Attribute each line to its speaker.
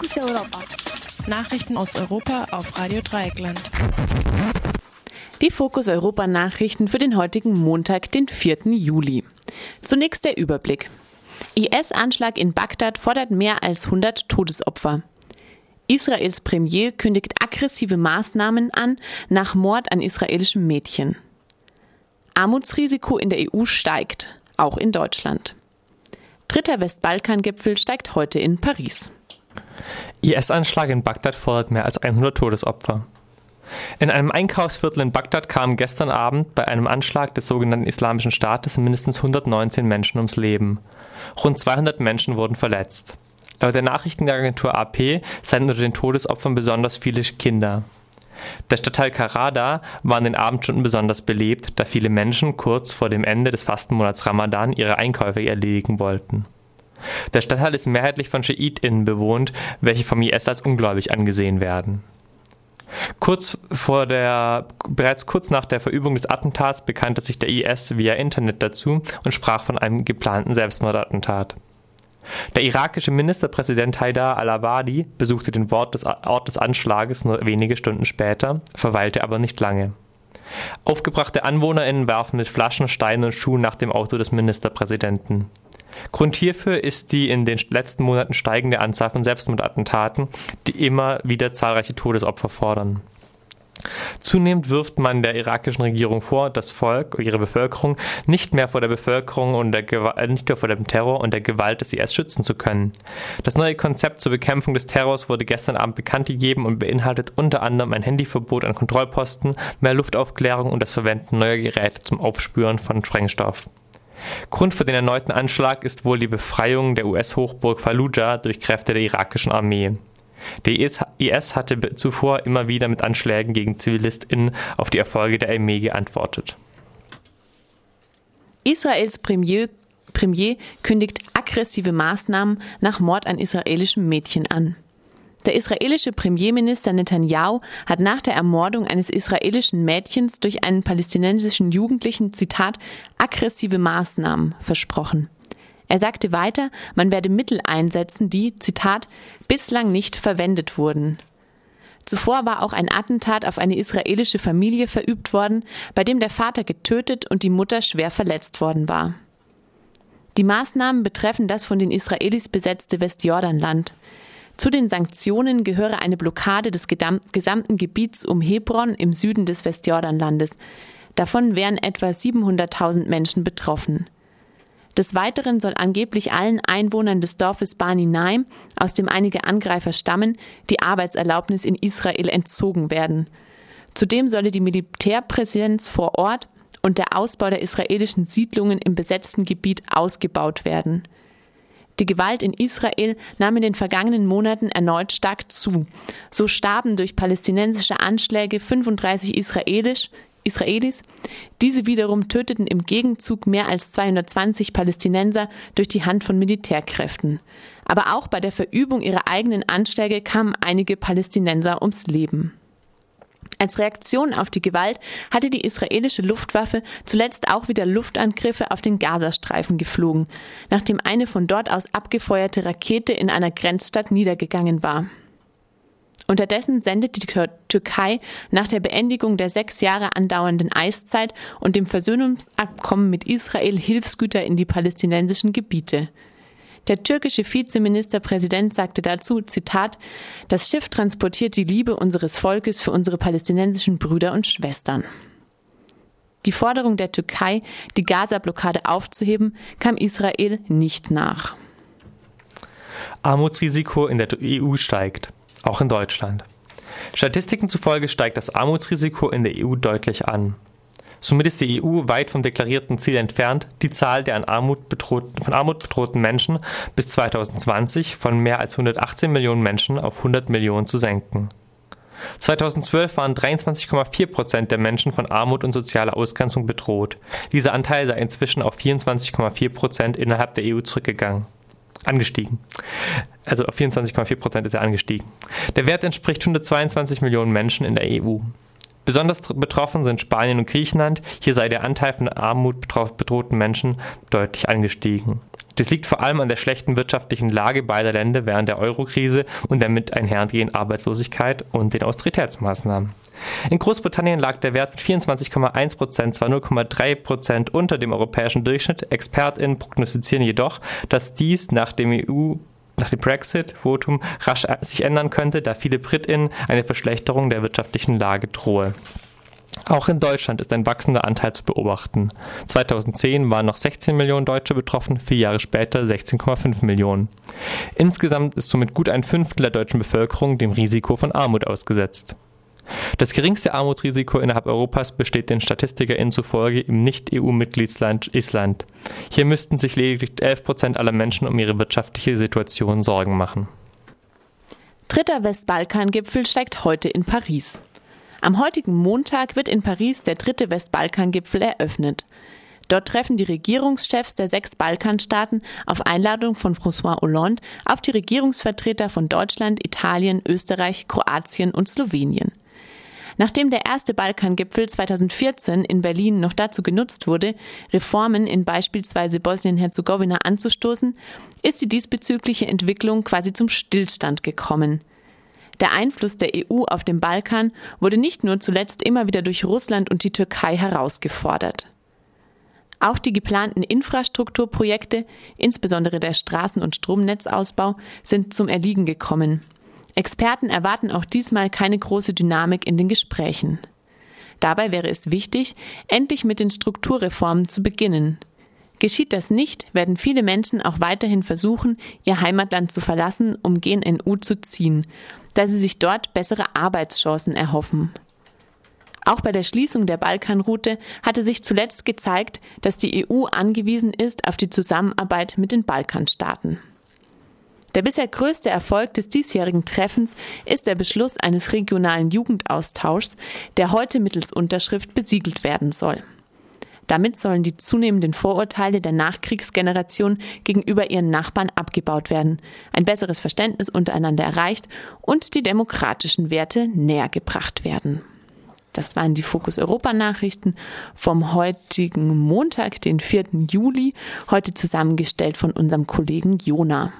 Speaker 1: Fokus Europa.
Speaker 2: Nachrichten aus Europa auf Radio Dreieckland.
Speaker 3: Die Fokus Europa Nachrichten für den heutigen Montag, den 4. Juli. Zunächst der Überblick. IS-Anschlag in Bagdad fordert mehr als 100 Todesopfer. Israels Premier kündigt aggressive Maßnahmen an nach Mord an israelischem Mädchen. Armutsrisiko in der EU steigt, auch in Deutschland. Dritter Westbalkan-Gipfel steigt heute in Paris.
Speaker 4: IS-Anschlag in Bagdad fordert mehr als 100 Todesopfer. In einem Einkaufsviertel in Bagdad kamen gestern Abend bei einem Anschlag des sogenannten Islamischen Staates mindestens 119 Menschen ums Leben. Rund 200 Menschen wurden verletzt. Laut der Nachrichtenagentur AP seien unter den Todesopfern besonders viele Kinder. Der Stadtteil Karada war in den Abendstunden besonders belebt, da viele Menschen kurz vor dem Ende des Fastenmonats Ramadan ihre Einkäufe erledigen wollten. Der Stadtteil ist mehrheitlich von SchiitInnen bewohnt, welche vom IS als ungläubig angesehen werden. Kurz vor der, bereits kurz nach der Verübung des Attentats bekannte sich der IS via Internet dazu und sprach von einem geplanten Selbstmordattentat. Der irakische Ministerpräsident Haidar al-Abadi besuchte den Ort des, Ort des Anschlages nur wenige Stunden später, verweilte aber nicht lange. Aufgebrachte AnwohnerInnen werfen mit Flaschen, Steinen und Schuhen nach dem Auto des Ministerpräsidenten. Grund hierfür ist die in den letzten Monaten steigende Anzahl von Selbstmordattentaten, die immer wieder zahlreiche Todesopfer fordern. Zunehmend wirft man der irakischen Regierung vor, das Volk und ihre Bevölkerung nicht mehr vor der Bevölkerung und der Gewalt, äh, nicht mehr vor dem Terror und der Gewalt des IS schützen zu können. Das neue Konzept zur Bekämpfung des Terrors wurde gestern Abend bekannt gegeben und beinhaltet unter anderem ein Handyverbot an Kontrollposten, mehr Luftaufklärung und das Verwenden neuer Geräte zum Aufspüren von Sprengstoff. Grund für den erneuten Anschlag ist wohl die Befreiung der US-Hochburg Fallujah durch Kräfte der irakischen Armee. Der IS hatte zuvor immer wieder mit Anschlägen gegen ZivilistInnen auf die Erfolge der Armee geantwortet.
Speaker 3: Israels Premier, Premier kündigt aggressive Maßnahmen nach Mord an israelischem Mädchen an. Der israelische Premierminister Netanyahu hat nach der Ermordung eines israelischen Mädchens durch einen palästinensischen Jugendlichen, Zitat, aggressive Maßnahmen versprochen. Er sagte weiter, man werde Mittel einsetzen, die, Zitat, bislang nicht verwendet wurden. Zuvor war auch ein Attentat auf eine israelische Familie verübt worden, bei dem der Vater getötet und die Mutter schwer verletzt worden war. Die Maßnahmen betreffen das von den Israelis besetzte Westjordanland. Zu den Sanktionen gehöre eine Blockade des gesamten Gebiets um Hebron im Süden des Westjordanlandes. Davon wären etwa 700.000 Menschen betroffen. Des Weiteren soll angeblich allen Einwohnern des Dorfes Bani Naim, aus dem einige Angreifer stammen, die Arbeitserlaubnis in Israel entzogen werden. Zudem solle die Militärpräsenz vor Ort und der Ausbau der israelischen Siedlungen im besetzten Gebiet ausgebaut werden. Die Gewalt in Israel nahm in den vergangenen Monaten erneut stark zu. So starben durch palästinensische Anschläge 35 israelisch, Israelis. Diese wiederum töteten im Gegenzug mehr als 220 Palästinenser durch die Hand von Militärkräften. Aber auch bei der Verübung ihrer eigenen Anschläge kamen einige Palästinenser ums Leben. Als Reaktion auf die Gewalt hatte die israelische Luftwaffe zuletzt auch wieder Luftangriffe auf den Gazastreifen geflogen, nachdem eine von dort aus abgefeuerte Rakete in einer Grenzstadt niedergegangen war. Unterdessen sendet die Türkei nach der Beendigung der sechs Jahre andauernden Eiszeit und dem Versöhnungsabkommen mit Israel Hilfsgüter in die palästinensischen Gebiete. Der türkische Vizeministerpräsident sagte dazu, Zitat, das Schiff transportiert die Liebe unseres Volkes für unsere palästinensischen Brüder und Schwestern. Die Forderung der Türkei, die Gaza-Blockade aufzuheben, kam Israel nicht nach.
Speaker 4: Armutsrisiko in der EU steigt auch in Deutschland. Statistiken zufolge steigt das Armutsrisiko in der EU deutlich an. Somit ist die EU weit vom deklarierten Ziel entfernt, die Zahl der an Armut von Armut bedrohten Menschen bis 2020 von mehr als 118 Millionen Menschen auf 100 Millionen zu senken. 2012 waren 23,4 Prozent der Menschen von Armut und sozialer Ausgrenzung bedroht. Dieser Anteil sei inzwischen auf 24,4 Prozent innerhalb der EU zurückgegangen angestiegen. Also auf 24,4 Prozent ist er angestiegen. Der Wert entspricht 122 Millionen Menschen in der EU. Besonders betroffen sind Spanien und Griechenland. Hier sei der Anteil von Armut bedrohten Menschen deutlich angestiegen. Das liegt vor allem an der schlechten wirtschaftlichen Lage beider Länder während der Eurokrise und der mit einhergehenden Arbeitslosigkeit und den Austeritätsmaßnahmen. In Großbritannien lag der Wert mit 24,1 Prozent zwar 0,3 Prozent unter dem europäischen Durchschnitt. ExpertInnen prognostizieren jedoch, dass dies nach dem EU nach dem Brexit-Votum rasch sich ändern könnte, da viele BritInnen eine Verschlechterung der wirtschaftlichen Lage drohe. Auch in Deutschland ist ein wachsender Anteil zu beobachten. 2010 waren noch 16 Millionen Deutsche betroffen, vier Jahre später 16,5 Millionen. Insgesamt ist somit gut ein Fünftel der deutschen Bevölkerung dem Risiko von Armut ausgesetzt. Das geringste Armutsrisiko innerhalb Europas besteht den StatistikerInnen zufolge im Nicht-EU-Mitgliedsland Island. Hier müssten sich lediglich 11 Prozent aller Menschen um ihre wirtschaftliche Situation Sorgen machen.
Speaker 3: Dritter Westbalkan-Gipfel steigt heute in Paris. Am heutigen Montag wird in Paris der dritte Westbalkan-Gipfel eröffnet. Dort treffen die Regierungschefs der sechs Balkanstaaten auf Einladung von François Hollande auf die Regierungsvertreter von Deutschland, Italien, Österreich, Kroatien und Slowenien. Nachdem der erste Balkangipfel 2014 in Berlin noch dazu genutzt wurde, Reformen in beispielsweise Bosnien-Herzegowina anzustoßen, ist die diesbezügliche Entwicklung quasi zum Stillstand gekommen. Der Einfluss der EU auf den Balkan wurde nicht nur zuletzt immer wieder durch Russland und die Türkei herausgefordert. Auch die geplanten Infrastrukturprojekte, insbesondere der Straßen- und Stromnetzausbau, sind zum Erliegen gekommen. Experten erwarten auch diesmal keine große Dynamik in den Gesprächen. Dabei wäre es wichtig, endlich mit den Strukturreformen zu beginnen. Geschieht das nicht, werden viele Menschen auch weiterhin versuchen, ihr Heimatland zu verlassen, um gen NU zu ziehen, da sie sich dort bessere Arbeitschancen erhoffen. Auch bei der Schließung der Balkanroute hatte sich zuletzt gezeigt, dass die EU angewiesen ist auf die Zusammenarbeit mit den Balkanstaaten. Der bisher größte Erfolg des diesjährigen Treffens ist der Beschluss eines regionalen Jugendaustauschs, der heute mittels Unterschrift besiegelt werden soll. Damit sollen die zunehmenden Vorurteile der Nachkriegsgeneration gegenüber ihren Nachbarn abgebaut werden, ein besseres Verständnis untereinander erreicht und die demokratischen Werte näher gebracht werden. Das waren die Fokus Europa Nachrichten vom heutigen Montag, den 4. Juli, heute zusammengestellt von unserem Kollegen Jona.